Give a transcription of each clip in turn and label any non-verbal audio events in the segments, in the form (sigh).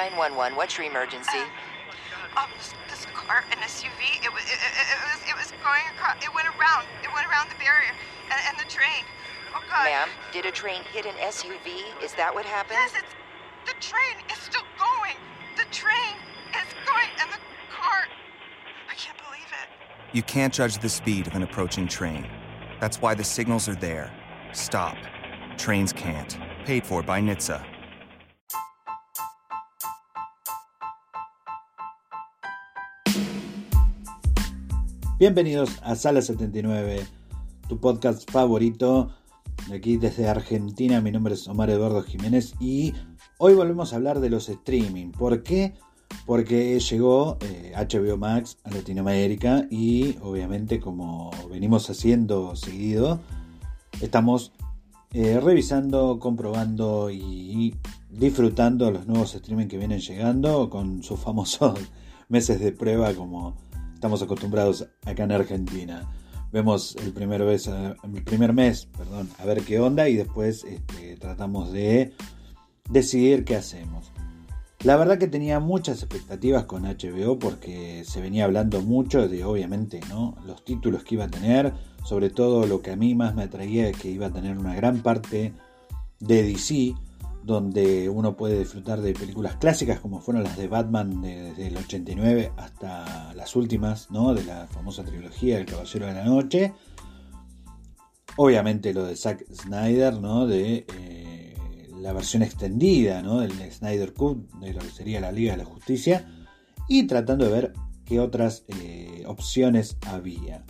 911, what's your emergency? Um, this, this car, an SUV, it was, it, it, it was, it was going across, it went around, it went around the barrier and, and the train. Oh God. Ma'am, did a train hit an SUV? Is that what happened? Yes, it's, the train is still going. The train is going, and the car, I can't believe it. You can't judge the speed of an approaching train. That's why the signals are there. Stop. Trains can't. Paid for by NHTSA. Bienvenidos a Sala 79, tu podcast favorito. Aquí desde Argentina, mi nombre es Omar Eduardo Jiménez y hoy volvemos a hablar de los streaming. ¿Por qué? Porque llegó HBO Max a Latinoamérica y obviamente como venimos haciendo seguido, estamos eh, revisando, comprobando y disfrutando los nuevos streaming que vienen llegando con sus famosos (laughs) meses de prueba como estamos acostumbrados acá en Argentina. Vemos el primer, vez, el primer mes perdón, a ver qué onda y después este, tratamos de decidir qué hacemos. La verdad que tenía muchas expectativas con HBO porque se venía hablando mucho de obviamente ¿no? los títulos que iba a tener, sobre todo lo que a mí más me atraía es que iba a tener una gran parte de DC, donde uno puede disfrutar de películas clásicas como fueron las de Batman desde el 89 hasta las últimas, ¿no? De la famosa trilogía El Caballero de la Noche. Obviamente lo de Zack Snyder, ¿no? De eh, la versión extendida, ¿no? Del Snyder Cut, de lo que sería la Liga de la Justicia. Y tratando de ver qué otras eh, opciones había.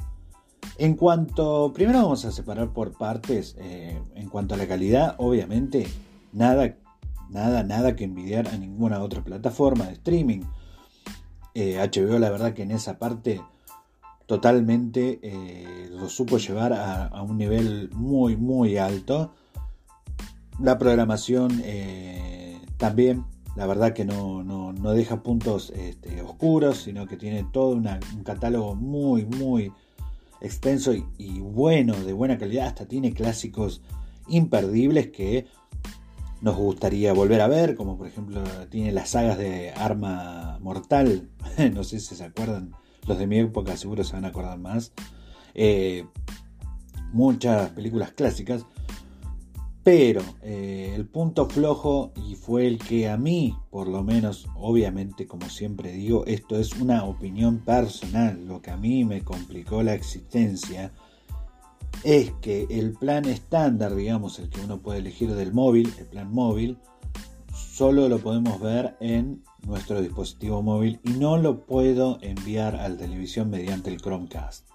En cuanto, primero vamos a separar por partes, eh, en cuanto a la calidad, obviamente nada, nada, nada que envidiar a ninguna otra plataforma de streaming. Eh, HBO la verdad que en esa parte totalmente eh, lo supo llevar a, un nivel muy, muy alto. La programación eh, también, la verdad que no, no, no deja puntos este, oscuros, sino que tiene todo un catálogo muy, muy extenso y bueno, de buena calidad. Hasta tiene clásicos imperdibles que nos gustaría volver a ver, como por ejemplo tiene las sagas de Arma Mortal, (laughs) no sé si se acuerdan, los de mi época seguro se van a acordar más, eh, muchas películas clásicas, pero eh, el punto flojo, y fue el que a mí, por lo menos, obviamente, como siempre digo, esto es una opinión personal, lo que a mí me complicó la existencia, es que el plan estándar, digamos, el que uno puede elegir del móvil, el plan móvil, solo lo podemos ver en nuestro dispositivo móvil y no lo puedo enviar a la televisión mediante el Chromecast.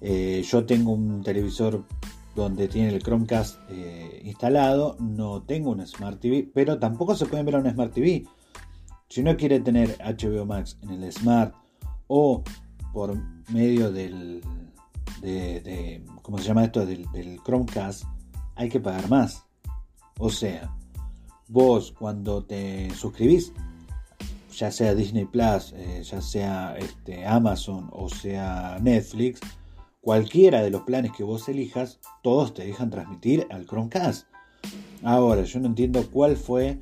Eh, yo tengo un televisor donde tiene el Chromecast eh, instalado, no tengo una Smart TV, pero tampoco se puede ver a una Smart TV. Si uno quiere tener HBO Max en el Smart o por medio del de, ¿cómo se llama esto? Del, Chromecast, hay que pagar más. O sea, vos cuando te suscribís, ya sea Disney Plus, eh, ya sea este, Amazon o sea Netflix, cualquiera de los planes que vos elijas, todos te dejan transmitir al Chromecast. Ahora, yo no entiendo cuál fue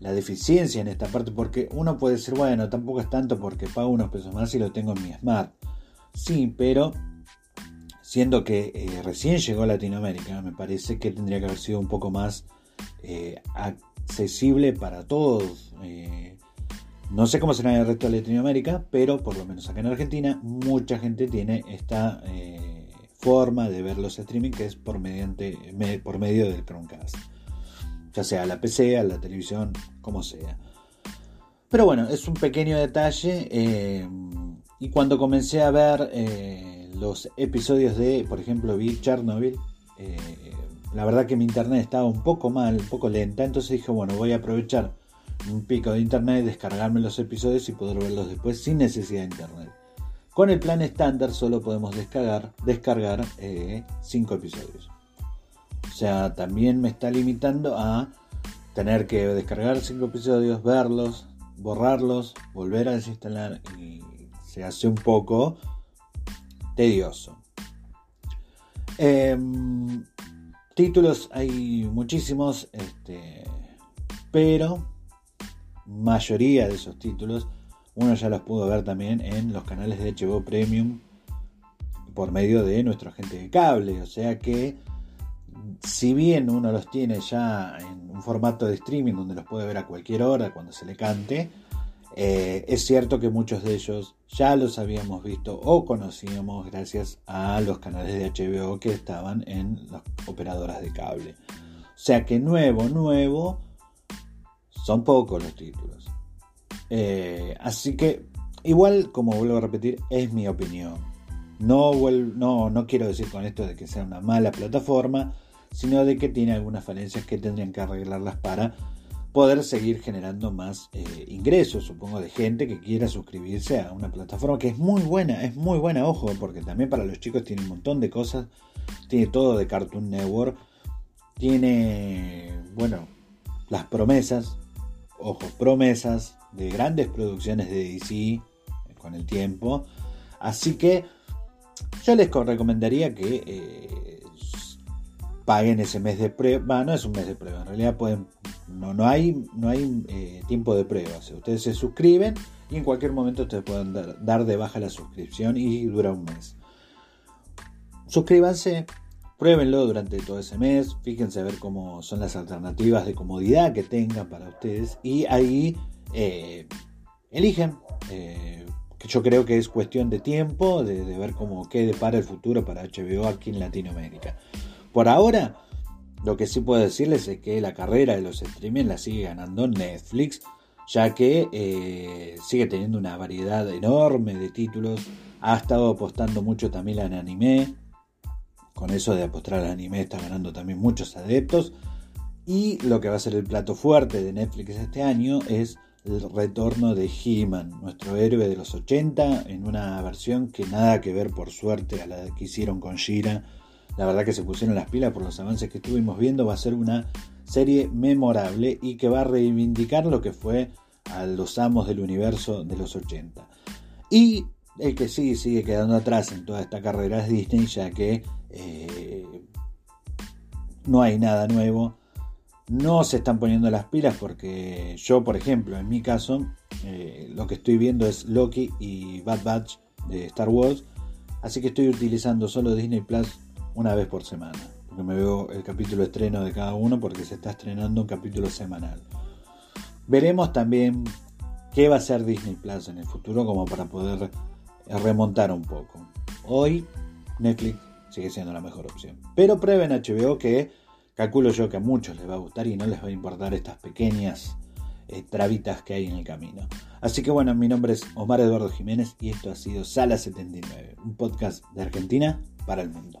la deficiencia en esta parte, porque uno puede decir, bueno, tampoco es tanto porque pago unos pesos más y lo tengo en mi Smart. Sí, pero siendo que eh, recién llegó a Latinoamérica, me parece que tendría que haber sido un poco más eh, accesible para todos. Eh, no sé cómo será el resto de Latinoamérica, pero por lo menos acá en Argentina mucha gente tiene esta forma de ver los streaming que es por, mediante, por medio del Chromecast. Ya sea la PC, a la televisión, como sea. Pero bueno, es un pequeño detalle. y cuando comencé a ver los episodios de, por ejemplo, vi Chernobyl, eh, la verdad que mi internet estaba un poco mal, un poco lenta, entonces dije, bueno, voy a aprovechar un pico de internet, descargarme los episodios y poder verlos después sin necesidad de internet. Con el plan estándar solo podemos descargar, descargar 5 eh, episodios. O sea, también me está limitando a tener que descargar 5 episodios, verlos, borrarlos, volver a desinstalar y se hace un poco tedioso. Em, títulos hay muchísimos, este, pero mayoría de esos títulos uno ya los pudo ver también en los canales de HBO Premium por medio de nuestro agente de cable. O sea que si bien uno los tiene ya en un formato de streaming donde los puede ver a cualquier hora cuando se le cante, eh, es cierto que muchos de ellos ya los habíamos visto o conocíamos gracias a los canales de HBO que estaban en las operadoras de cable. O sea que nuevo, nuevo, son pocos los títulos. Eh, así que, igual, como vuelvo a repetir, es mi opinión. No, no, no quiero decir con esto de que sea una mala plataforma, sino de que tiene algunas falencias que tendrían que arreglarlas para poder seguir generando más eh, ingresos, supongo, de gente que quiera suscribirse a una plataforma que es muy buena, es muy buena, ojo, porque también para los chicos tiene un montón de cosas, tiene todo de Cartoon Network, tiene, bueno, las promesas, ojo, promesas de grandes producciones de DC eh, con el tiempo, así que yo les recomendaría que eh, paguen ese mes de prueba. No es un mes de prueba, en realidad pueden. No, no hay, no hay eh, tiempo de prueba. ustedes se suscriben y en cualquier momento ustedes pueden dar, de baja la suscripción y dura un mes. Suscríbanse, pruébenlo durante todo ese mes, fíjense a ver cómo son las alternativas de comodidad que tengan para ustedes y ahí eh, eligen yo creo que es cuestión de tiempo, de, ver cómo quede para el futuro para HBO aquí en Latinoamérica. Por ahora, lo que sí puedo decirles es que la carrera de los streaming la sigue ganando Netflix, ya que eh, sigue teniendo una variedad enorme de títulos, ha estado apostando mucho también en anime, con eso de apostar al anime está ganando también muchos adeptos, y lo que va a ser el plato fuerte de Netflix este año es el retorno de He-Man, nuestro héroe de los 80, en una versión que nada que ver por suerte a la que hicieron con Shira. La verdad que se pusieron las pilas por los avances que estuvimos viendo. Va a ser una serie memorable y que va a reivindicar lo que fue a los amos del universo de los 80. Y el que sí sigue quedando atrás en toda esta carrera es Disney, ya que eh, no hay nada nuevo no se están poniendo las pilas porque yo, por ejemplo, en mi caso, eh, lo que estoy viendo es Loki y Bad Batch de Star Wars, así que estoy utilizando solo Disney Plus una vez por semana, porque me veo el capítulo estreno de cada uno porque se está estrenando un capítulo semanal. Veremos también qué va a ser Disney Plus en el futuro como para poder remontar un poco. Hoy Netflix sigue siendo la mejor opción. Pero prueben HBO que Calculo yo que a muchos les va a gustar y no les va a importar estas pequeñas eh, trabitas que hay en el camino. Así que bueno, mi nombre es Omar Eduardo Jiménez y esto ha sido Sala 79, un podcast de Argentina para el mundo.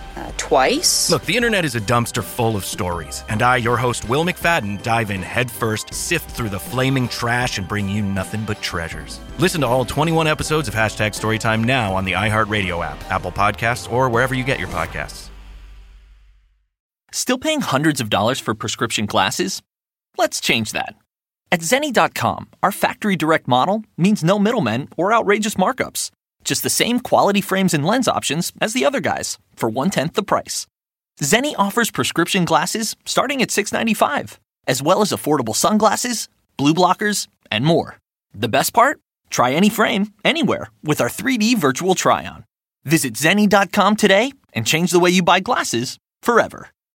Uh, twice. Look, the internet is a dumpster full of stories, and I, your host, Will McFadden, dive in headfirst, sift through the flaming trash, and bring you nothing but treasures. Listen to all 21 episodes of Hashtag Storytime now on the iHeartRadio app, Apple Podcasts, or wherever you get your podcasts. Still paying hundreds of dollars for prescription glasses? Let's change that. At Zenni.com, our factory direct model means no middlemen or outrageous markups. Just the same quality frames and lens options as the other guys for one tenth the price. Zenni offers prescription glasses starting at $6.95, as well as affordable sunglasses, blue blockers, and more. The best part? Try any frame, anywhere, with our 3D virtual try on. Visit Zenni.com today and change the way you buy glasses forever.